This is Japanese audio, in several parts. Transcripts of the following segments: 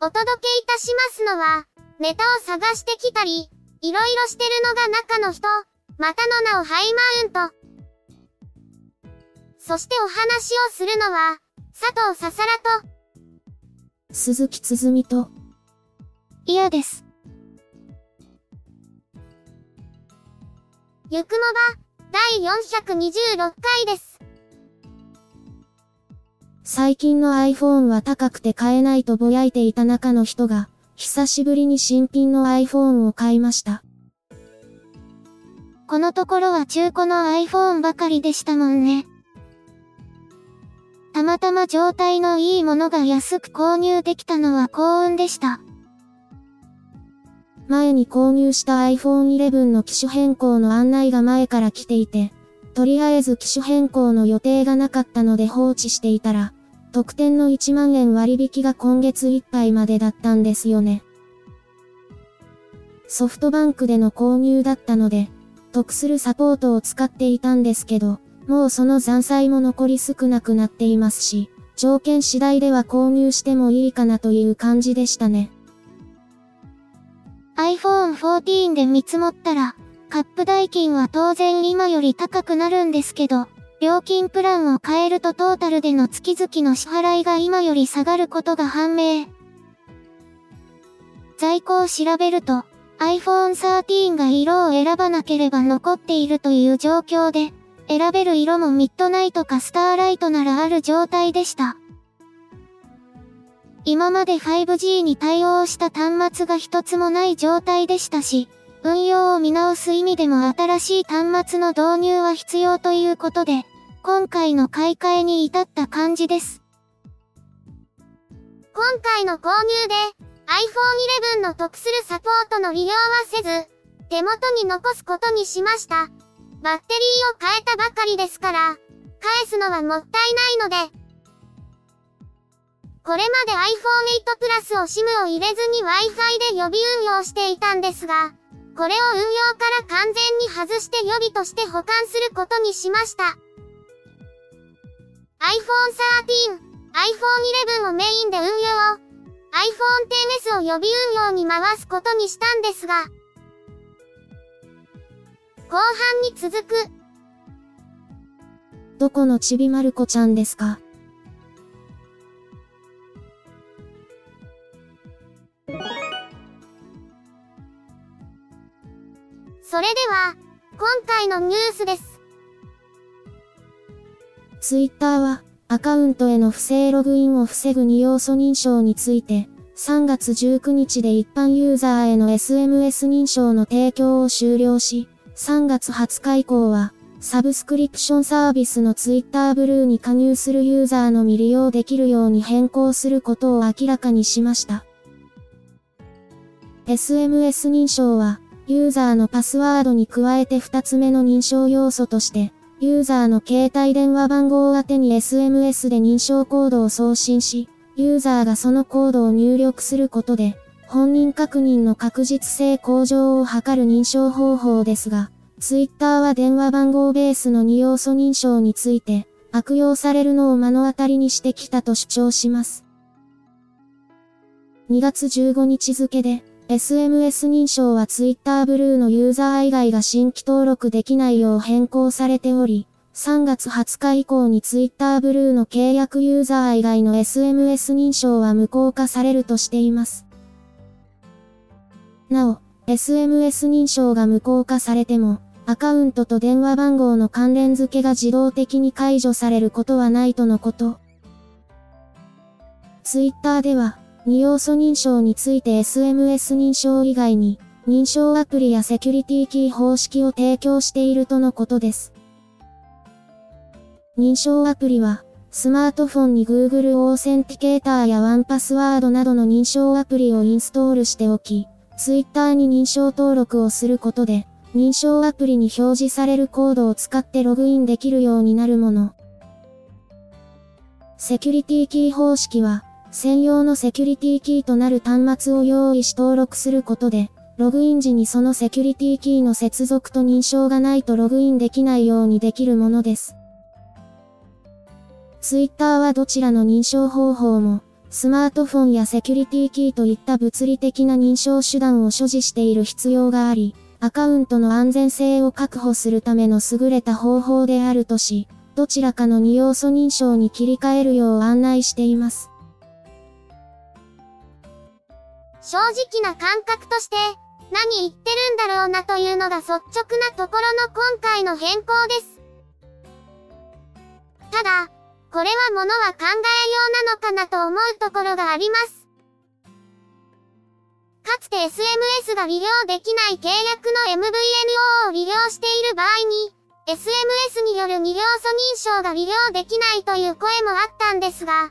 お届けいたしますのは、ネタを探してきたり、いろいろしてるのが中の人、またの名をハイマウント。そしてお話をするのは、佐藤ささらと、鈴木つづみと、嫌です。ゆくもば、第426回です。最近の iPhone は高くて買えないとぼやいていた中の人が、久しぶりに新品の iPhone を買いました。このところは中古の iPhone ばかりでしたもんね。たまたま状態のいいものが安く購入できたのは幸運でした。前に購入した iPhone 11の機種変更の案内が前から来ていて、とりあえず機種変更の予定がなかったので放置していたら、特典の1万円割引が今月いっぱいまでだったんですよね。ソフトバンクでの購入だったので、得するサポートを使っていたんですけど、もうその残債も残り少なくなっていますし、条件次第では購入してもいいかなという感じでしたね。iPhone 14で見積もったら、カップ代金は当然今より高くなるんですけど、料金プランを変えるとトータルでの月々の支払いが今より下がることが判明。在庫を調べると、iPhone 13が色を選ばなければ残っているという状況で、選べる色もミッドナイトかスターライトならある状態でした。今まで 5G に対応した端末が一つもない状態でしたし、運用を見直す意味でも新しい端末の導入は必要ということで、今回の買い替えに至った感じです。今回の購入で iPhone 11の得するサポートの利用はせず、手元に残すことにしました。バッテリーを変えたばかりですから、返すのはもったいないので、これまで iPhone 8 Plus を SIM を入れずに Wi-Fi で予備運用していたんですが、これを運用から完全に外して予備として保管することにしました。iPhone 13、iPhone 11をメインで運用、iPhone XS を予備運用に回すことにしたんですが、後半に続く。どこのちびまる子ちゃんですか？それでは、今回のニュースです。ツイッターは、アカウントへの不正ログインを防ぐ2要素認証について、3月19日で一般ユーザーへの SMS 認証の提供を終了し、3月20日以降は、サブスクリプションサービスの Twitter ブルーに加入するユーザーのみ利用できるように変更することを明らかにしました。SMS 認証は、ユーザーのパスワードに加えて2つ目の認証要素として、ユーザーの携帯電話番号宛てに SMS で認証コードを送信し、ユーザーがそのコードを入力することで、本人確認の確実性向上を図る認証方法ですが、Twitter は電話番号ベースの2要素認証について、悪用されるのを目の当たりにしてきたと主張します。2月15日付で、SMS 認証は Twitter ブルーのユーザー以外が新規登録できないよう変更されており、3月20日以降に Twitter ブルーの契約ユーザー以外の SMS 認証は無効化されるとしています。なお、SMS 認証が無効化されても、アカウントと電話番号の関連付けが自動的に解除されることはないとのこと。ツイッターでは、二要素認証について SMS 認証以外に、認証アプリやセキュリティキー方式を提供しているとのことです。認証アプリは、スマートフォンに Google オーセンティケーターやワンパスワードなどの認証アプリをインストールしておき、Twitter に認証登録をすることで、認証アプリに表示されるコードを使ってログインできるようになるもの。セキュリティキー方式は、専用のセキュリティキーとなる端末を用意し登録することで、ログイン時にそのセキュリティキーの接続と認証がないとログインできないようにできるものです。Twitter はどちらの認証方法も、スマートフォンやセキュリティキーといった物理的な認証手段を所持している必要があり、アカウントの安全性を確保するための優れた方法であるとし、どちらかの2要素認証に切り替えるよう案内しています。正直な感覚として、何言ってるんだろうなというのが率直なところの今回の変更です。ただ、これは物は考えようなのかなと思うところがあります。かつて SMS が利用できない契約の MVNO を利用している場合に、SMS による二要素認証が利用できないという声もあったんですが、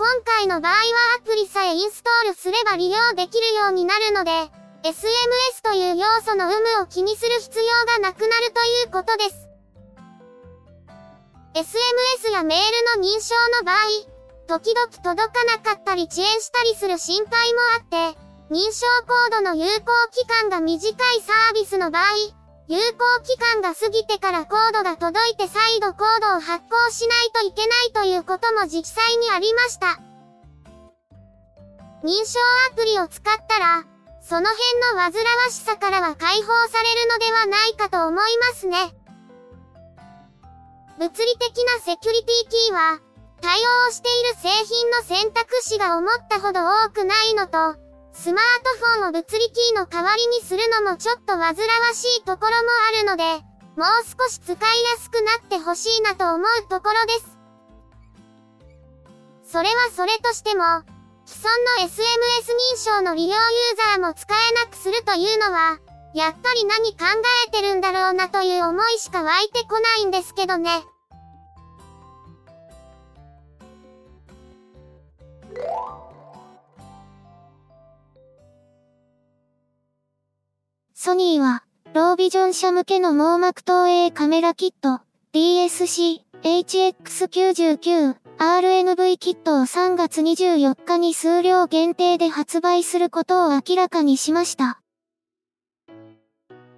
今回の場合はアプリさえインストールすれば利用できるようになるので、SMS という要素の有無を気にする必要がなくなるということです。SMS やメールの認証の場合、時々届かなかったり遅延したりする心配もあって、認証コードの有効期間が短いサービスの場合、有効期間が過ぎてからコードが届いて再度コードを発行しないといけないということも実際にありました。認証アプリを使ったら、その辺の煩わしさからは解放されるのではないかと思いますね。物理的なセキュリティキーは、対応している製品の選択肢が思ったほど多くないのと、スマートフォンを物理キーの代わりにするのもちょっと煩わしいところもあるので、もう少し使いやすくなってほしいなと思うところです。それはそれとしても、既存の SMS 認証の利用ユーザーも使えなくするというのは、やっぱり何考えてるんだろうなという思いしか湧いてこないんですけどね。ソニーは、ロービジョン社向けの網膜投影カメラキット、DSC、HX99、RNV キットを3月24日に数量限定で発売することを明らかにしました。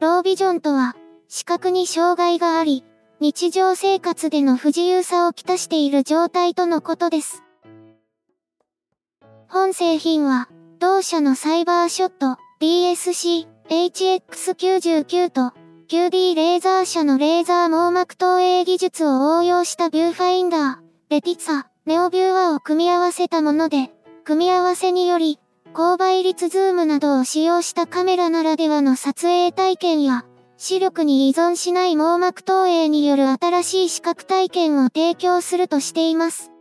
ロービジョンとは、視覚に障害があり、日常生活での不自由さをきたしている状態とのことです。本製品は、同社のサイバーショット、DSC、HX99 と QD レーザー社のレーザー網膜投影技術を応用したビューファインダー、 RETISSA NEOVIEWER を組み合わせたもので、組み合わせにより、高倍率ズームなどを使用したカメラならではの撮影体験や、視力に依存しない網膜投影による新しい視覚体験を提供するとしています。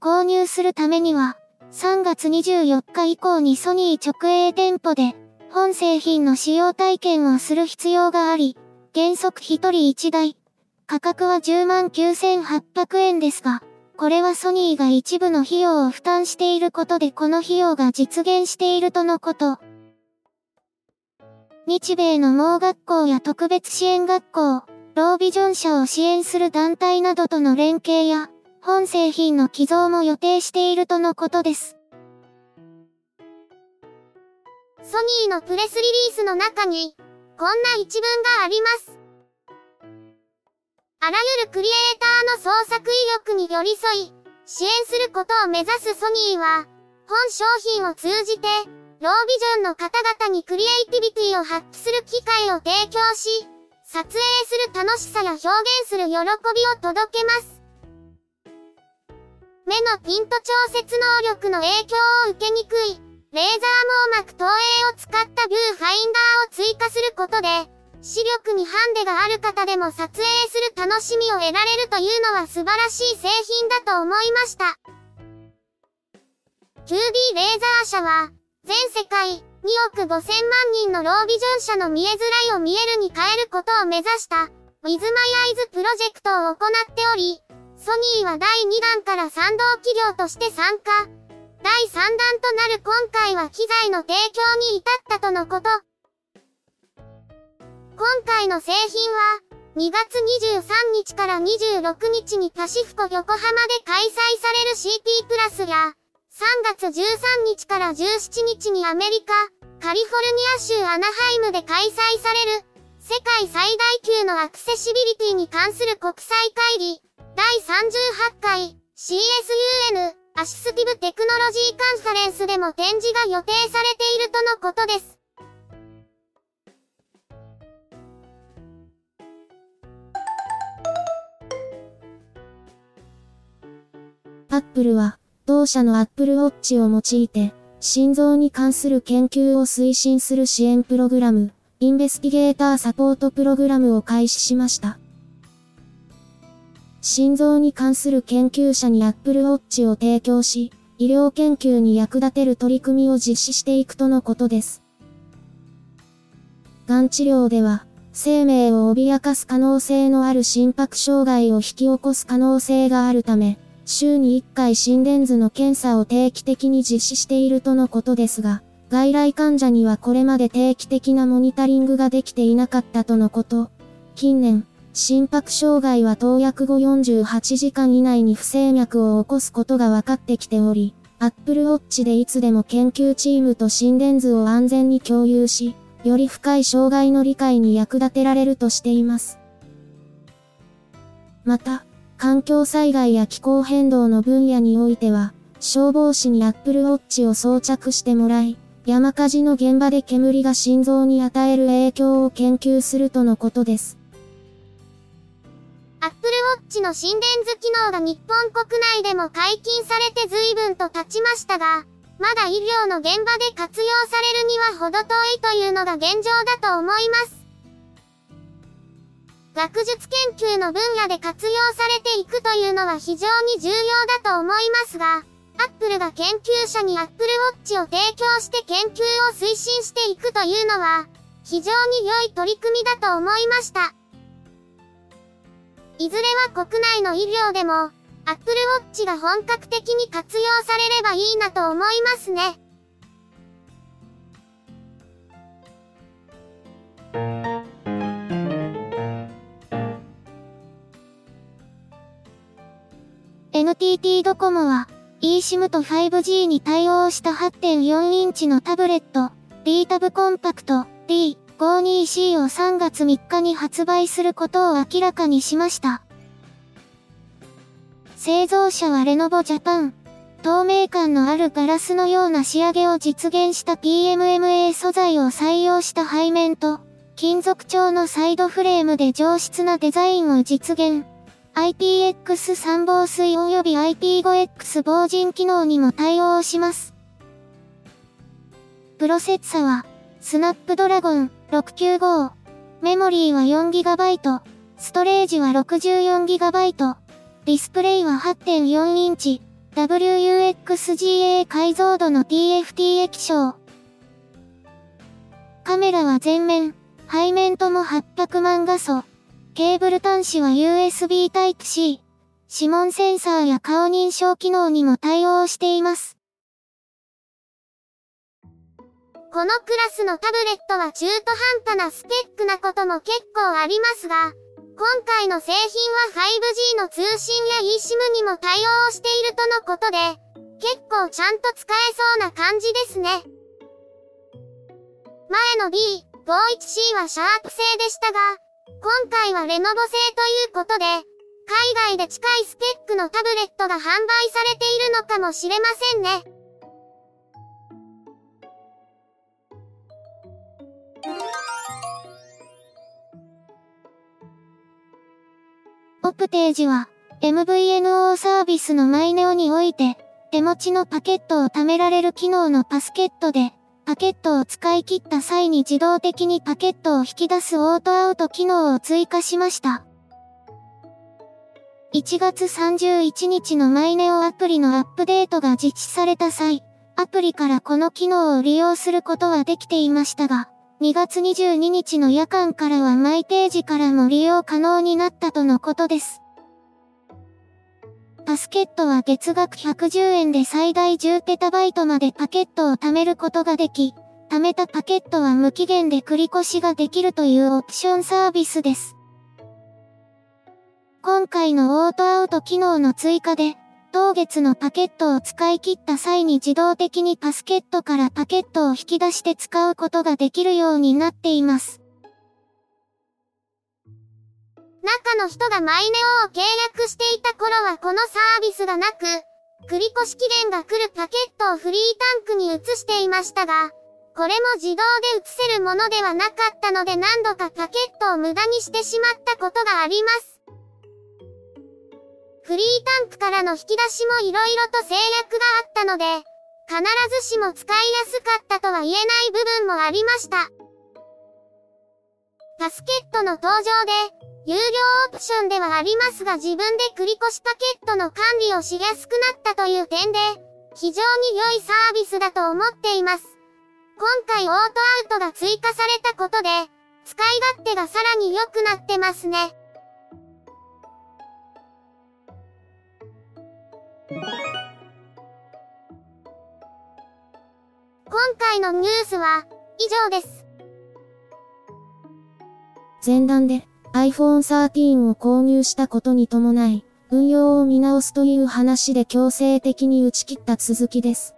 購入するためには、3月24日以降にソニー直営店舗で、本製品の使用体験をする必要があり、原則1人1台。価格は10万9800円ですが、これはソニーが一部の費用を負担していることでこの費用が実現しているとのこと。日米の盲学校や特別支援学校、ロービジョン社を支援する団体などとの連携や、本製品の寄贈も予定しているとのことです。ソニーのプレスリリースの中に、こんな一文があります。あらゆるクリエイターの創作意欲に寄り添い、支援することを目指すソニーは、本商品を通じて、ロービジョンの方々にクリエイティビティを発揮する機会を提供し、撮影する楽しさや表現する喜びを届けます。目のピント調節能力の影響を受けにくい、レーザー網膜投影を使ったビューファインダーを追加することで、視力にハンデがある方でも撮影する楽しみを得られるというのは素晴らしい製品だと思いました。QD レーザー社は、全世界2億5000万人のロービジョン社の見えづらいを見えるに変えることを目指した、With My Eyes プロジェクトを行っており、ソニーは第2弾から賛同企業として参加。第3弾となる今回は機材の提供に至ったとのこと。今回の製品は、2月23日から26日にパシフコ横浜で開催される CP プラスや、3月13日から17日にアメリカ、カリフォルニア州アナハイムで開催される、世界最大級のアクセシビリティに関する国際会議、第38回 CSUN Assistive Technology Conference でも展示が予定されているとのことです。アップルは同社の Apple Watch を用いて、心臓に関する研究を推進する支援プログラム、インベスティゲーターサポートプログラムを開始しました。心臓に関する研究者に Apple Watch を提供し、医療研究に役立てる取り組みを実施していくとのことです。がん治療では、生命を脅かす可能性のある心拍障害を引き起こす可能性があるため、週に1回心電図の検査を定期的に実施しているとのことですが、外来患者にはこれまで定期的なモニタリングができていなかったとのこと。近年、心拍障害は投薬後48時間以内に不整脈を起こすことが分かってきており、Apple Watch でいつでも研究チームと心電図を安全に共有し、より深い障害の理解に役立てられるとしています。また、環境災害や気候変動の分野においては、消防士に Apple Watch を装着してもらい、山火事の現場で煙が心臓に与える影響を研究するとのことです。Switch の心電図機能が日本国内でも解禁されて随分と経ちましたが、まだ医療の現場で活用されるには程遠いというのが現状だと思います。学術研究の分野で活用されていくというのは非常に重要だと思いますが、アップルが研究者に Apple Watch を提供して研究を推進していくというのは、非常に良い取り組みだと思いました。いずれは国内の医療でも、Apple Watch が本格的に活用されればいいなと思いますね。NTT ドコモは eSIM と 5G に対応した8.4インチのタブレット D タブコンパクト D 52C を3月3日に発売することを明らかにしました。製造者はレノボジャパン。透明感のあるガラスのような仕上げを実現した PMMA 素材を採用した背面と、金属調のサイドフレームで上質なデザインを実現。IPX3 防水及び IP5X 防塵機能にも対応します。プロセッサは、スナップドラゴン695。メモリーは 4GB。ストレージは 64GB。ディスプレイは8.4インチ。WUXGA 解像度の TFT 液晶。カメラは前面、背面とも800万画素。ケーブル端子は USB Type-C。指紋センサーや顔認証機能にも対応しています。このクラスのタブレットは中途半端なスペックなことも結構ありますが、今回の製品は 5G の通信や eSIM にも対応しているとのことで、結構ちゃんと使えそうな感じですね。前の B51C はシャープ製でしたが、今回はレノボ製ということで、海外で近いスペックのタブレットが販売されているのかもしれませんね。オプテージは、MVNO サービスのマイネオにおいて、手持ちのパケットを貯められる機能のパスケットで、パケットを使い切った際に自動的にパケットを引き出すオートアウト機能を追加しました。1月31日のマイネオアプリのアップデートが実施された際、アプリからこの機能を利用することはできていましたが、2月22日の夜間からはマイページからも利用可能になったとのことです。パスケットは月額110円で最大 10TB までパケットを貯めることができ、貯めたパケットは無期限で繰り越しができるというオプションサービスです。今回のオートアウト機能の追加で、当月のパケットを使い切った際に自動的にパスケットからパケットを引き出して使うことができるようになっています。中の人がマイネオを契約していた頃はこのサービスがなく、繰越期限が来るパケットをフリータンクに移していましたが、これも自動で移せるものではなかったので何度かパケットを無駄にしてしまったことがあります。フリータンクからの引き出しも色々と制約があったので、必ずしも使いやすかったとは言えない部分もありました。パスケットの登場で、有料オプションではありますが自分で繰越パケットの管理をしやすくなったという点で、非常に良いサービスだと思っています。今回オートアウトが追加されたことで、使い勝手がさらに良くなってますね。今回のニュースは以上です。前段で iPhone 13を購入したことに伴い、運用を見直すという話で強制的に打ち切った続きです。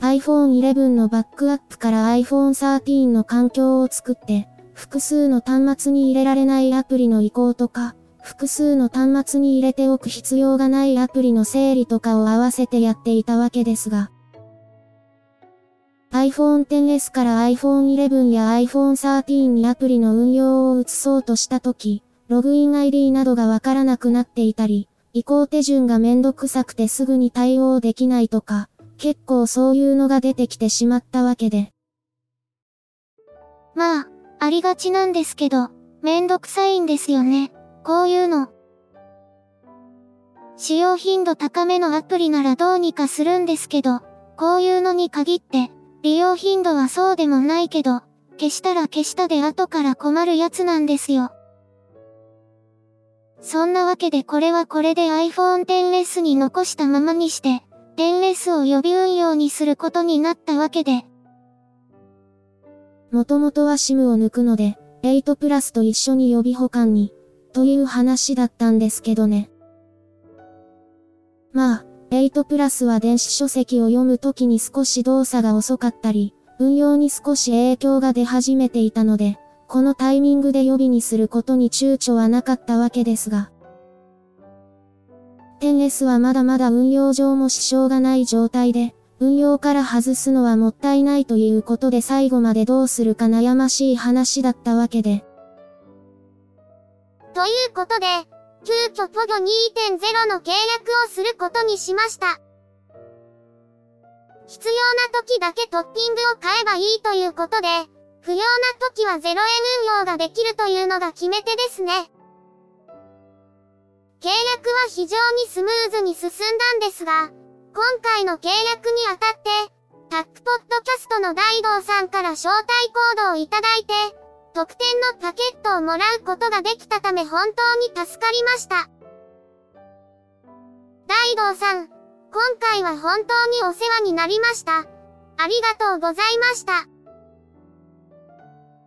iPhone 11のバックアップから iPhone 13の環境を作って、複数の端末に入れられないアプリの移行とか、複数の端末に入れておく必要がないアプリの整理とかを合わせてやっていたわけですが、iPhone XS から iPhone 11や iPhone 13にアプリの運用を移そうとしたとき、ログイン ID などがわからなくなっていたり、移行手順がめんどくさくてすぐに対応できないとか、結構そういうのが出てきてしまったわけで。まあ、ありがちなんですけど、めんどくさいんですよね。こういうの。使用頻度高めのアプリならどうにかするんですけど、こういうのに限って、利用頻度はそうでもないけど、消したら消したで後から困るやつなんですよ。そんなわけでこれはこれで iPhone XS に残したままにして、XS を予備運用にすることになったわけで。もともとは SIM を抜くので、8プラスと一緒に予備保管に、という話だったんですけどね。まあ、8プラスは電子書籍を読むときに少し動作が遅かったり、運用に少し影響が出始めていたので、このタイミングで予備にすることに躊躇はなかったわけですが。10S はまだまだ運用上も支障がない状態で、運用から外すのはもったいないということで最後までどうするか悩ましい話だったわけで。ということで、急遽ポゴ2.0の契約をすることにしました。必要な時だけトッピングを買えばいいということで、不要な時は0円運用ができるというのが決め手ですね。契約は非常にスムーズに進んだんですが、今回の契約にあたって、タックポッドキャストの大道さんから招待コードをいただいて、特典のパケットをもらうことができたため本当に助かりました。大道さん、今回は本当にお世話になりました。ありがとうございました。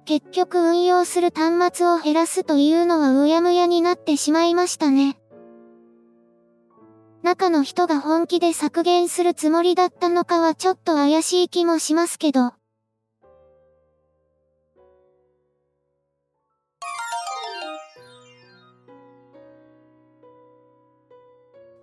結局運用する端末を減らすというのはうやむやになってしまいましたね。中の人が本気で削減するつもりだったのかはちょっと怪しい気もしますけど。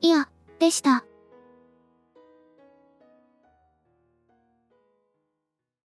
いや、でした。